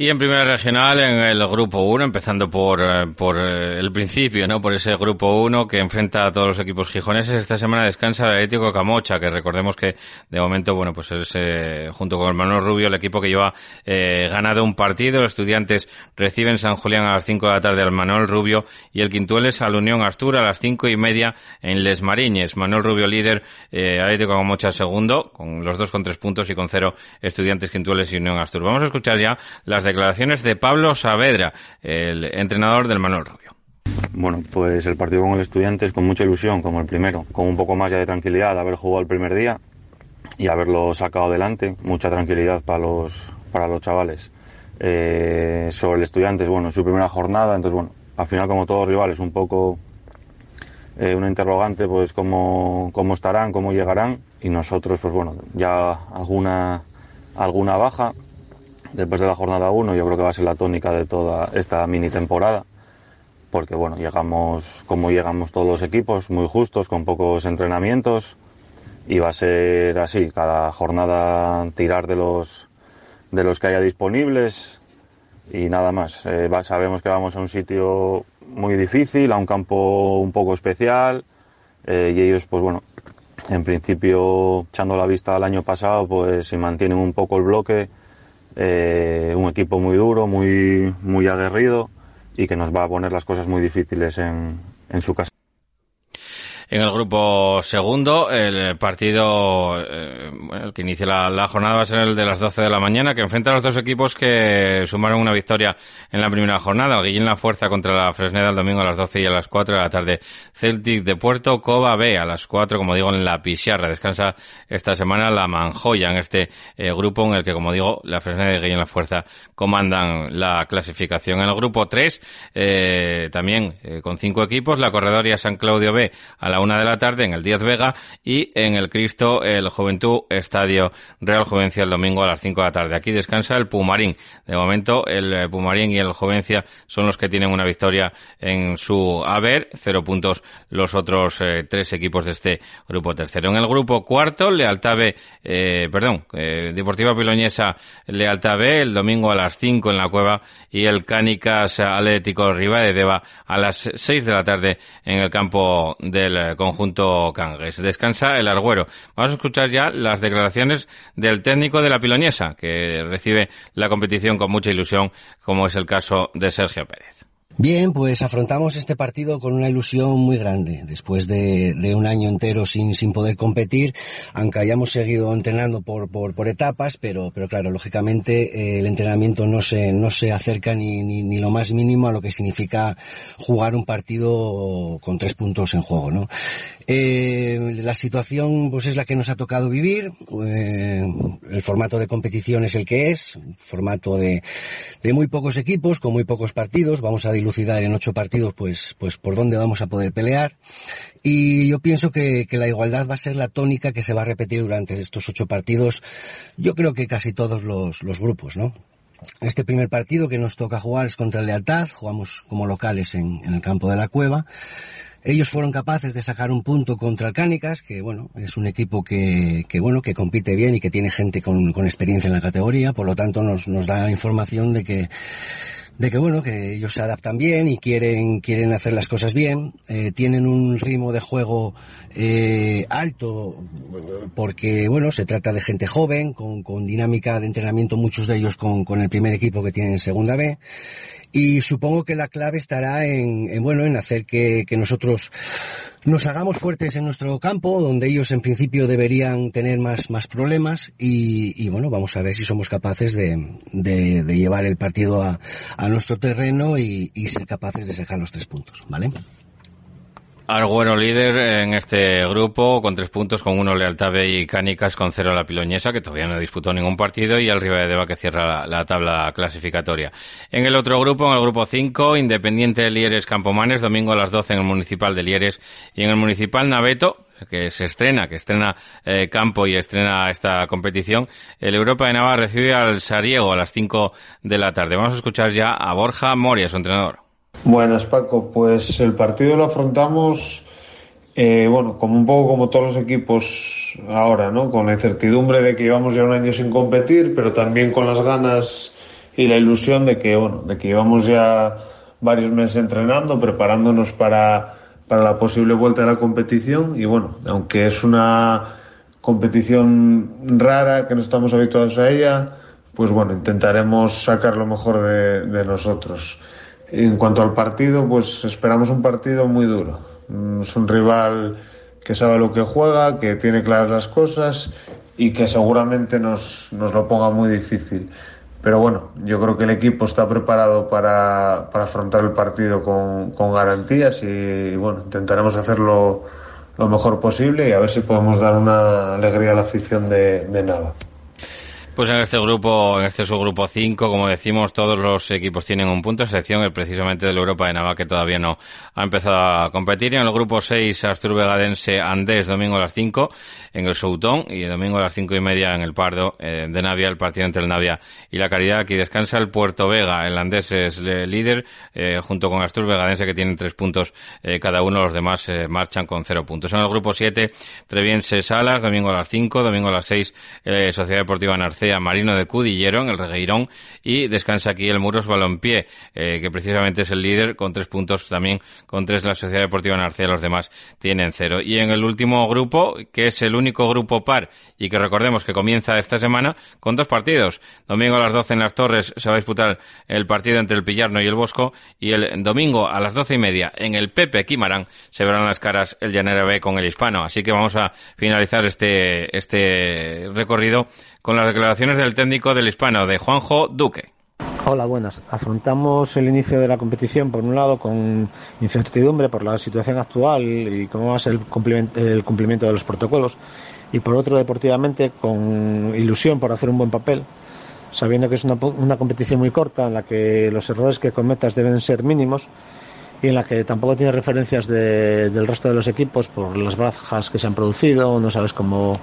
Y en primera regional, en el grupo 1, empezando por, eh, por eh, el principio, ¿no? Por ese grupo 1 que enfrenta a todos los equipos gijoneses. Esta semana descansa el Atlético Camocha, que recordemos que de momento, bueno, pues es eh, junto con el Manuel Rubio el equipo que lleva eh, ganado un partido. Los estudiantes reciben San Julián a las 5 de la tarde al Manuel Rubio y el Quintueles a la Unión Astura a las 5 y media en Les Mariñes. Manuel Rubio líder, eh, Atlético Camocha segundo, con los dos con tres puntos y con cero estudiantes Quintueles y Unión Astura. Vamos a escuchar ya las declaraciones de Pablo Saavedra, el entrenador del Manuel Rubio. Bueno, pues el partido con el Estudiantes con mucha ilusión, como el primero, con un poco más ya de tranquilidad de haber jugado el primer día y haberlo sacado adelante, mucha tranquilidad para los, para los chavales. Eh, sobre el Estudiantes, bueno, su primera jornada, entonces bueno, al final como todos rivales, un poco eh, una interrogante, pues cómo, cómo estarán, cómo llegarán y nosotros, pues bueno, ya alguna, alguna baja, después de la jornada 1 yo creo que va a ser la tónica de toda esta mini temporada porque bueno llegamos como llegamos todos los equipos muy justos con pocos entrenamientos y va a ser así cada jornada tirar de los de los que haya disponibles y nada más. Eh, va- sabemos que vamos a un sitio muy difícil a un campo un poco especial eh, y ellos pues bueno en principio echando la vista al año pasado pues si mantienen un poco el bloque eh, un equipo muy duro, muy, muy aguerrido y que nos va a poner las cosas muy difíciles en, en su casa. En el grupo segundo, el partido eh, el que inicia la, jornada va a ser el de las 12 de la mañana, que enfrenta a los dos equipos que sumaron una victoria en la primera jornada. El Guillén La Fuerza contra la Fresneda el domingo a las 12 y a las 4 de la tarde. Celtic de Puerto, Cova B a las 4, como digo, en la Picharra. Descansa esta semana la Manjoya en este eh, grupo en el que, como digo, la Fresneda y Guillén La Fuerza comandan la clasificación. En el grupo 3, eh, también eh, con cinco equipos, la Corredoria San Claudio B a la una de la tarde en el Díaz Vega y en el Cristo el Juventud Estadio Real Juvencia el domingo a las 5 de la tarde. Aquí descansa el Pumarín. De momento el eh, Pumarín y el Juvencia son los que tienen una victoria en su haber, cero puntos los otros eh, tres equipos de este grupo tercero. En el grupo cuarto, Lealtad B, eh, perdón, Deportiva Piloñesa Lealtad B el domingo a las 5 en la Cueva y el Cánicas Atlético Deva a las 6 de la tarde en el campo del eh, conjunto Cangues. Descansa el Argüero. Vamos a escuchar ya las declaraciones del técnico de la Piloñesa, que recibe la competición con mucha ilusión, como es el caso de Sergio Pérez. Bien, pues afrontamos este partido con una ilusión muy grande. Después de, un año entero sin, sin poder competir, aunque hayamos seguido entrenando por, por, por etapas, pero, pero claro, lógicamente eh, el entrenamiento no se, no se acerca ni, ni, ni lo más mínimo a lo que significa jugar un partido con tres puntos en juego, ¿no? Eh, la situación pues es la que nos ha tocado vivir. Eh, el formato de competición es el que es, formato de, de muy pocos equipos con muy pocos partidos. Vamos a dilucidar en ocho partidos pues pues por dónde vamos a poder pelear. Y yo pienso que, que la igualdad va a ser la tónica que se va a repetir durante estos ocho partidos. Yo creo que casi todos los, los grupos, ¿no? Este primer partido que nos toca jugar es contra Lealtad, jugamos como locales en, en el campo de la cueva. Ellos fueron capaces de sacar un punto contra el Cánicas, que bueno, es un equipo que, bueno, que compite bien y que tiene gente con, con experiencia en la categoría, por lo tanto nos, nos da información de que de que bueno que ellos se adaptan bien y quieren quieren hacer las cosas bien. Eh, tienen un ritmo de juego eh, alto porque bueno se trata de gente joven con, con dinámica de entrenamiento muchos de ellos con, con el primer equipo que tienen en segunda B y supongo que la clave estará en, en bueno en hacer que, que nosotros nos hagamos fuertes en nuestro campo, donde ellos en principio deberían tener más, más problemas y, y bueno, vamos a ver si somos capaces de, de, de llevar el partido a, a nuestro terreno y, y ser capaces de sacar los tres puntos, ¿vale? Arguero líder en este grupo con tres puntos, con uno Lealtad y Cánicas con cero la Piloñesa, que todavía no disputó ningún partido, y el Ribadedeva que cierra la, la, tabla clasificatoria. En el otro grupo, en el grupo 5, Independiente de Lieres Campomanes, domingo a las 12 en el Municipal de Lieres y en el Municipal Naveto, que se estrena, que estrena eh, campo y estrena esta competición, el Europa de Navarra recibe al Sariego a las 5 de la tarde. Vamos a escuchar ya a Borja Moria, su entrenador. Buenas, Paco. Pues el partido lo afrontamos, eh, bueno, como un poco como todos los equipos ahora, ¿no? Con la incertidumbre de que llevamos ya un año sin competir, pero también con las ganas y la ilusión de que, bueno, de que llevamos ya varios meses entrenando, preparándonos para, para la posible vuelta de la competición. Y bueno, aunque es una competición rara, que no estamos habituados a ella, pues bueno, intentaremos sacar lo mejor de, de nosotros. En cuanto al partido, pues esperamos un partido muy duro. Mm, Es un rival que sabe lo que juega, que tiene claras las cosas y que seguramente nos, nos lo ponga muy difícil. Pero bueno, yo creo que el equipo está preparado para, para afrontar el partido con, con garantías y, bueno, intentaremos hacerlo lo mejor posible y a ver si podemos dar una alegría a la afición de, de Nava. Pues en este grupo, en este subgrupo 5, como decimos, todos los equipos tienen un punto, excepción el precisamente del Europa de Nava, que todavía no ha empezado a competir. Y en el grupo 6, Astur Vegadense Andés, domingo a las 5 en el Soutón y el domingo a las cinco y media en el Pardo eh, de Navia, el partido entre el Navia y la Caridad. Aquí descansa el Puerto Vega, el Andés es el líder, eh, junto con Astur Vegadense, que tienen tres puntos eh, cada uno, los demás eh, marchan con cero puntos. En el grupo 7, Treviense Salas, domingo a las 5, domingo a las 6, eh, Sociedad Deportiva Narcea, Marino de Cudillero en el Regueirón y descansa aquí el Muros Balompié, eh, que precisamente es el líder con tres puntos también, con tres la Sociedad Deportiva Narcea, los demás tienen cero. Y en el último grupo, que es el único grupo par y que recordemos que comienza esta semana con dos partidos. Domingo a las 12 en las Torres se va a disputar el partido entre el Pillarno y el Bosco y el domingo a las doce y media en el Pepe Quimarán se verán las caras el Llanera B con el Hispano. Así que vamos a finalizar este, este recorrido con las declaraciones del técnico del Hispano, de Juanjo Duque. Hola, buenas. Afrontamos el inicio de la competición, por un lado, con incertidumbre por la situación actual y cómo va a ser el cumplimiento, de los protocolos, y por otro, deportivamente, con ilusión por hacer un buen papel, sabiendo que es una, una competición muy corta en la que los errores que cometas deben ser mínimos y en la que tampoco tienes referencias de- del resto de los equipos por las bajas que se han producido, no sabes cómo,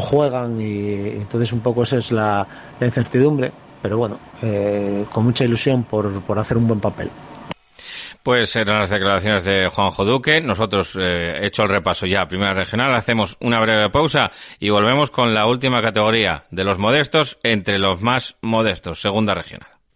juegan y entonces un poco esa es la incertidumbre, pero bueno, eh, con mucha ilusión por, por hacer un buen papel. Pues eran las declaraciones de Juanjo Duque. Nosotros, eh, hecho el repaso ya primera regional, hacemos una breve pausa y volvemos con la última categoría de los modestos entre los más modestos, segunda regional.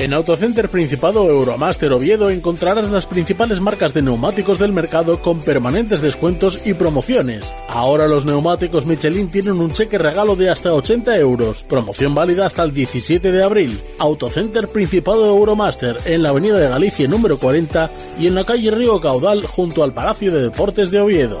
En Autocenter Principado Euromaster Oviedo encontrarás las principales marcas de neumáticos del mercado con permanentes descuentos y promociones. Ahora los neumáticos Michelin tienen un cheque regalo de hasta 80 euros. Promoción válida hasta el 17 de abril. Autocenter Principado Euromaster en la Avenida de Galicia número 40 y en la calle Río Caudal junto al Palacio de Deportes de Oviedo.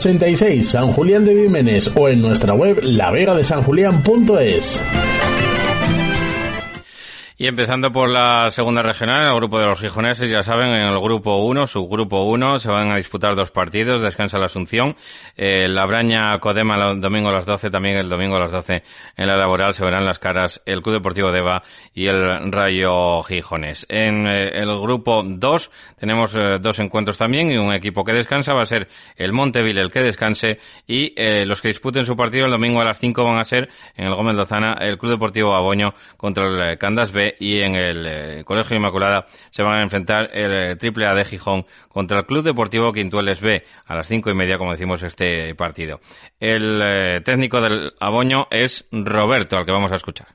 86, San Julián de Vímenes o en nuestra web lavegadesanjulián.es. Y empezando por la segunda regional, el grupo de los gijoneses, ya saben, en el grupo 1, subgrupo 1, se van a disputar dos partidos, descansa la Asunción, eh, la Braña Codema el domingo a las 12, también el domingo a las 12 en la laboral se verán las caras el Club Deportivo Deva y el Rayo Gijones. En eh, el grupo 2 tenemos eh, dos encuentros también y un equipo que descansa va a ser el Monteville el que descanse y los que disputen su partido el domingo a las 5 van a ser en el Gómez Lozana el Club Deportivo Aboño contra el Candas B y en el eh, Colegio Inmaculada se van a enfrentar el eh, Triple A de Gijón contra el Club Deportivo Quintueles B a las cinco y media, como decimos, este partido. El eh, técnico del Aboño es Roberto, al que vamos a escuchar.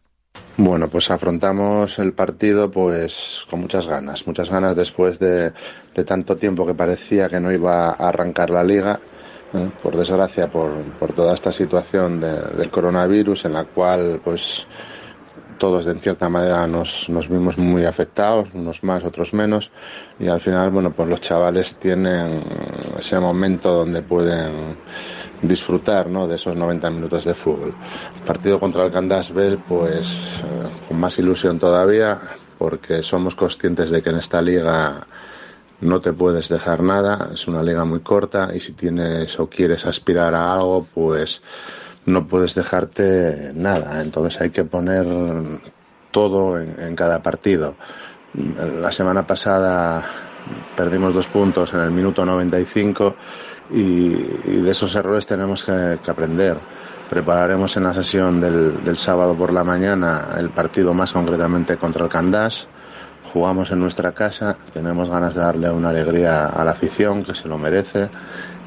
Bueno, pues afrontamos el partido pues con muchas ganas, muchas ganas después de, tanto tiempo que parecía que no iba a arrancar la liga, por desgracia por, por, toda esta situación del coronavirus en la cual pues todos de cierta manera nos, nos vimos muy afectados, unos más, otros menos, y al final, bueno, pues los chavales tienen ese momento donde pueden disfrutar ¿no? de esos 90 minutos de fútbol. partido contra el Candasbel, pues eh, con más ilusión todavía, porque somos conscientes de que en esta liga no te puedes dejar nada, es una liga muy corta y si tienes o quieres aspirar a algo, pues no puedes dejarte nada. Entonces hay que poner todo en, cada partido. La semana pasada perdimos dos puntos en el minuto 95 y, y de esos errores tenemos que, aprender. Prepararemos en la sesión del, del, sábado por la mañana el partido más concretamente contra el Candás. Jugamos en nuestra casa, tenemos ganas de darle una alegría a la afición que se lo merece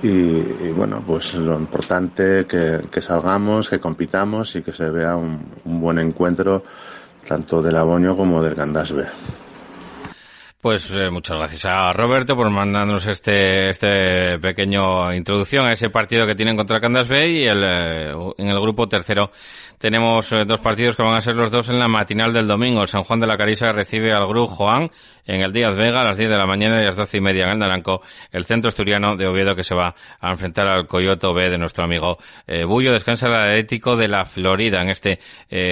y, bueno, pues lo importante que, que salgamos, que compitamos y que se vea un, un buen encuentro tanto del Aboño como del Candás B. Pues eh, muchas gracias a Roberto por mandarnos este, este pequeño introducción a ese partido que tienen contra Candas B y el, eh, en el grupo tercero tenemos eh, dos partidos que van a ser los dos en la matinal del domingo. San Juan de la Carisa recibe al Grupo Juan en el Díaz Vega a las 10 de la mañana y a las 12 y media en el Naranco, el centro asturiano de Oviedo que se va a enfrentar al Coyoto B de nuestro amigo Bullo. Descansa el Atlético de la Florida en este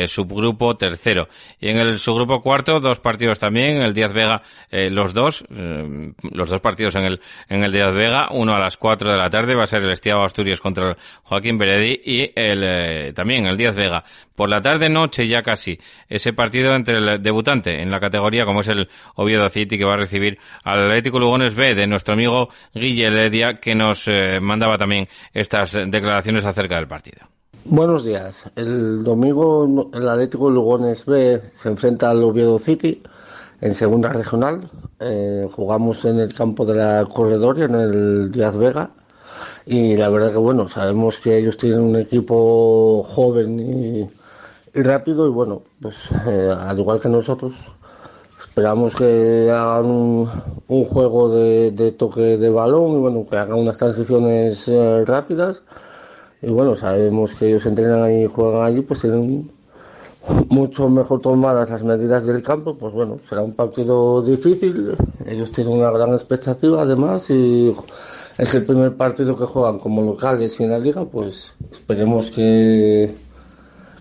subgrupo tercero. Y en el subgrupo cuarto, dos partidos también, el Díaz Vega eh, los dos, eh, los dos partidos en el, en el Díaz Vega, uno a las 4 de la tarde va a ser el Estiado Asturias contra Joaquín Beredi y el, eh, también el Díaz Vega. Por la tarde, noche ya casi, ese partido entre el debutante en la categoría como es el Oviedo City que va a recibir al Atlético Lugones B de nuestro amigo Guille Ledia que nos mandaba también estas declaraciones acerca del partido. Buenos días. El domingo el Atlético Lugones B se enfrenta al Oviedo City en segunda regional. Eh, jugamos en el campo de la Corredoria, en el Díaz Vega. Y la verdad que bueno, sabemos que ellos tienen un equipo joven y, rápido y bueno, pues eh, al igual que nosotros, esperamos que hagan un, juego de, toque de balón y bueno, que hagan unas transiciones eh, rápidas. Y bueno, sabemos que ellos entrenan y juegan allí, pues tienen mucho mejor tomadas las medidas del campo, pues bueno, será un partido difícil. Ellos tienen una gran expectativa además y es el primer partido que juegan como locales y en la liga, pues esperemos que,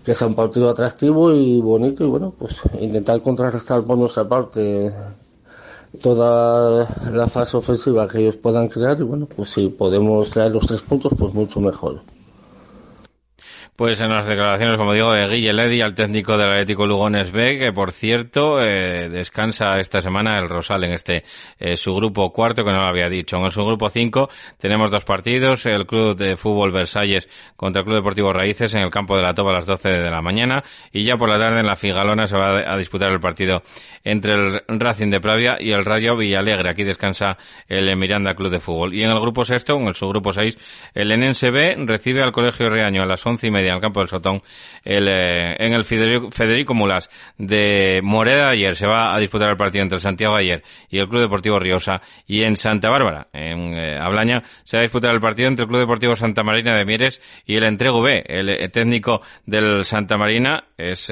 que sea un partido atractivo y bonito y bueno, pues intentar contrarrestar por nuestra parte toda la fase ofensiva que ellos puedan crear y bueno, pues si podemos traer los tres puntos, pues mucho mejor. Pues en las declaraciones, como digo, de Guille Ledi, al técnico del Atlético Lugones B, que por cierto eh, descansa esta semana el Rosal en este eh, su grupo cuarto, que no lo había dicho. En su grupo cinco tenemos dos partidos, el Club de Fútbol Versalles contra el Club Deportivo Raíces en el campo de la Toba a las 12 de la mañana y ya por la tarde en la Figalona se va a disputar el partido entre el Racing de Pravia y el Rayo Villalegre. Aquí descansa el Miranda Club de Fútbol. Y en el grupo sexto, en el subgrupo seis, el Enense B recibe al Colegio Reaño a las once y media en el campo del Sotón, el, eh, en el Federico, Mulas de Moreda ayer se va a disputar el partido entre Santiago ayer y el Club Deportivo Riosa y en Santa Bárbara, en eh, Ablaña, se va a disputar el partido entre el Club Deportivo Santa Marina de Mieres y el Entrego B. El, eh, técnico del Santa Marina es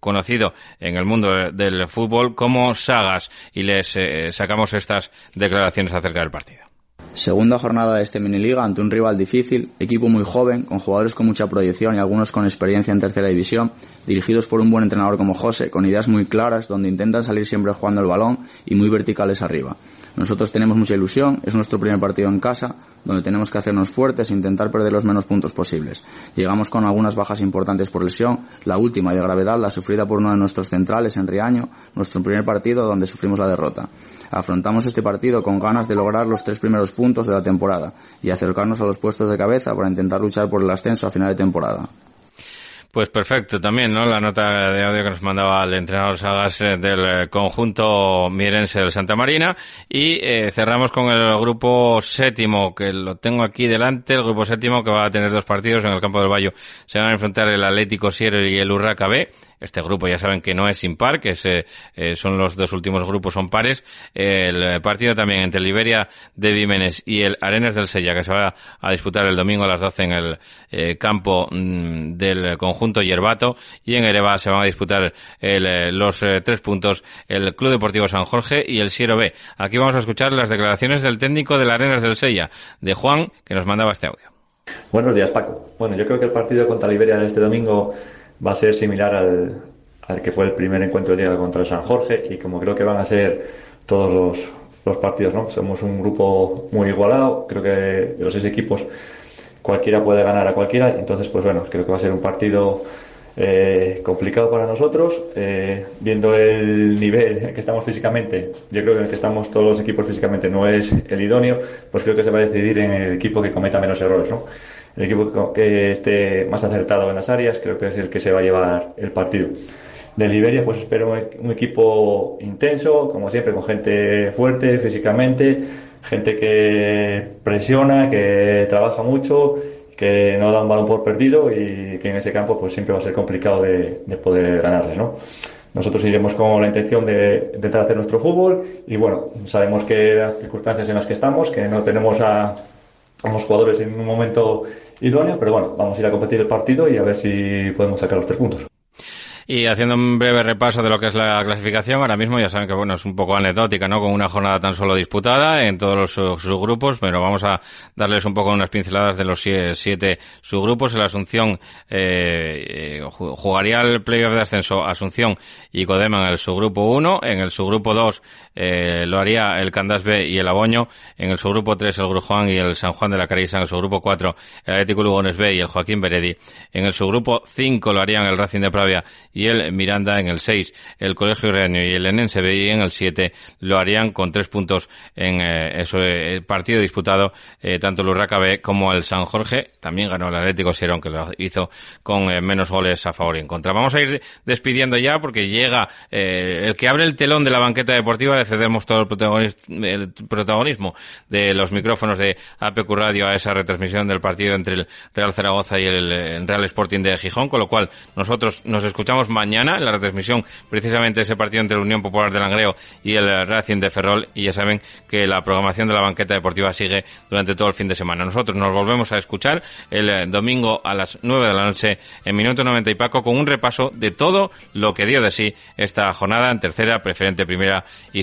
conocido en el mundo del fútbol como Sagas y les sacamos estas declaraciones acerca del partido. Segunda jornada de este miniliga ante un rival difícil, equipo muy joven, con jugadores con mucha proyección y algunos con experiencia en tercera división, dirigidos por un buen entrenador como José, con ideas muy claras donde intentan salir siempre jugando el balón y muy verticales arriba. Nosotros tenemos mucha ilusión, es nuestro primer partido en casa, donde tenemos que hacernos fuertes e intentar perder los menos puntos posibles. Llegamos con algunas bajas importantes por lesión, la última de gravedad la sufrida por uno de nuestros centrales en Riaño, nuestro primer partido donde sufrimos la derrota. Afrontamos este partido con ganas de lograr los tres primeros puntos de la temporada y acercarnos a los puestos de cabeza para intentar luchar por el ascenso a final de temporada. Pues perfecto, también, ¿no? La nota de audio que nos mandaba el entrenador Sagas eh, del eh, conjunto mirense del Santa Marina. Y eh, cerramos con el grupo séptimo, que lo tengo aquí delante, el grupo séptimo que va a tener dos partidos en el campo del Bayo. Se van a enfrentar el Atlético Sierra y el Urraca B. Este grupo ya saben que no es impar, que eh, son los dos últimos grupos son pares. El partido también entre Liberia de Vímenes y el Arenas del Sella, que se va a disputar el domingo a las 12 en el eh, campo mm, del conjunto Yerbato. Y en Ereba se van a disputar eh, los tres puntos el Club Deportivo San Jorge y el Siero B. Aquí vamos a escuchar las declaraciones del técnico del Arenas del Sella, de Juan, que nos mandaba este audio. Buenos días, Paco. Bueno, yo creo que el partido contra Liberia de este domingo va a ser similar al, al que fue el primer encuentro de liga contra el San Jorge y como creo que van a ser todos los, los partidos, ¿no? Somos un grupo muy igualado, creo que de los seis equipos cualquiera puede ganar a cualquiera, entonces pues bueno, creo que va a ser un partido eh, complicado para nosotros, eh, viendo el nivel que estamos físicamente, yo creo que en el que estamos todos los equipos físicamente no es el idóneo, pues creo que se va a decidir en el equipo que cometa menos errores, ¿no? El equipo que esté más acertado en las áreas creo que es el que se va a llevar el partido. De Liberia, pues espero un equipo intenso, como siempre, con gente fuerte físicamente, gente que presiona, que trabaja mucho, que no da un balón por perdido y que en ese campo pues siempre va a ser complicado de, poder ganarles, ¿no? Nosotros iremos con la intención de intentar hacer nuestro fútbol y bueno, sabemos que las circunstancias en las que estamos, que no tenemos a, los jugadores en un momento idóneo, pero bueno, vamos a ir a competir el partido y a ver si podemos sacar los tres puntos. Y haciendo un breve repaso de lo que es la clasificación, ahora mismo ya saben que bueno es un poco anecdótica, ¿no? Con una jornada tan solo disputada en todos los subgrupos, pero vamos a darles un poco unas pinceladas de los siete subgrupos. En la Asunción eh, jugaría el playoff de ascenso Asunción y Codema en el subgrupo 1. En el subgrupo 2 eh, lo haría el Candas B y el Aboño. En el subgrupo 3 el Grujuan y el San Juan de la Carisa. En el subgrupo 4 el Atlético Lugones B y el Joaquín Beredi. En el subgrupo 5 lo harían el Racing de Pravia y el Miranda en el 6, el Colegio Reaño y el Enense y en el 7 lo harían con tres puntos en eh, ese eh, partido disputado eh, tanto el Urraca B como el San Jorge. También ganó el Atlético Sierra, que lo hizo con menos goles a favor y en contra. Vamos a ir despidiendo ya porque llega el que abre el telón de la banqueta deportiva. Cedemos todo el protagonismo, de los micrófonos de APQ Radio a esa retransmisión del partido entre el Real Zaragoza y el Real Sporting de Gijón, con lo cual nosotros nos escuchamos mañana en la retransmisión precisamente ese partido entre la Unión Popular de Langreo y el Racing de Ferrol y ya saben que la programación de la banqueta deportiva sigue durante todo el fin de semana. Nosotros nos volvemos a escuchar el eh, domingo a las 9 de la noche en Minuto 90 y Paco con un repaso de todo lo que dio de sí esta jornada en tercera, preferente, primera y